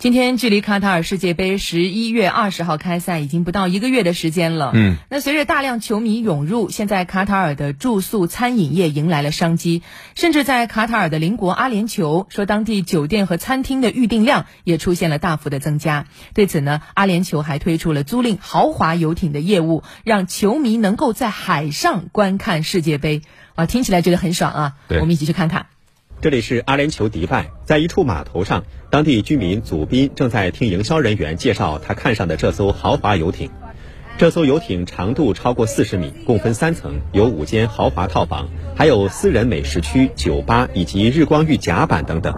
今天距离卡塔尔世界杯十一月二十号开赛已经不到一个月的时间了。嗯，那随着大量球迷涌入，现在卡塔尔的住宿餐饮业迎来了商机，甚至在卡塔尔的邻国阿联酋，说当地酒店和餐厅的预订量也出现了大幅的增加。对此呢，阿联酋还推出了租赁豪华游艇的业务，让球迷能够在海上观看世界杯。啊，听起来觉得很爽啊！对，我们一起去看看。这里是阿联酋迪拜，在一处码头上，当地居民祖宾正在听营销人员介绍他看上的这艘豪华游艇。这艘游艇长度超过四十米，共分三层，有五间豪华套房，还有私人美食区、酒吧以及日光浴甲板等等。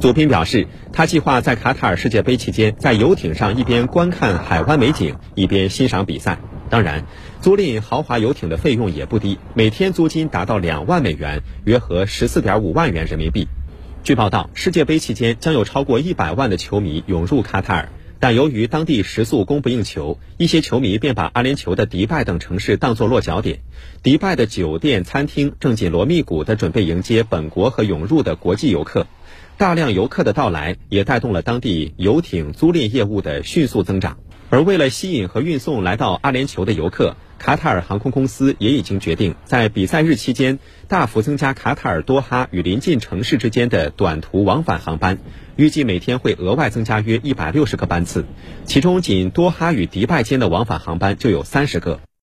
祖宾表示，他计划在卡塔尔世界杯期间，在游艇上一边观看海湾美景，一边欣赏比赛。当然，租赁豪华游艇的费用也不低，每天租金达到两万美元，约合十四点五万元人民币。据报道，世界杯期间将有超过一百万的球迷涌入卡塔尔，但由于当地食宿供不应求，一些球迷便把阿联酋的迪拜等城市当作落脚点。迪拜的酒店、餐厅正紧锣密鼓地准备迎接本国和涌入的国际游客。大量游客的到来，也带动了当地游艇租赁业务的迅速增长。而为了吸引和运送来到阿联酋的游客，卡塔尔航空公司也已经决定在比赛日期间大幅增加卡塔尔多哈与临近城市之间的短途往返航班，预计每天会额外增加约一百六十个班次，其中仅多哈与迪拜间的往返航班就有三十个。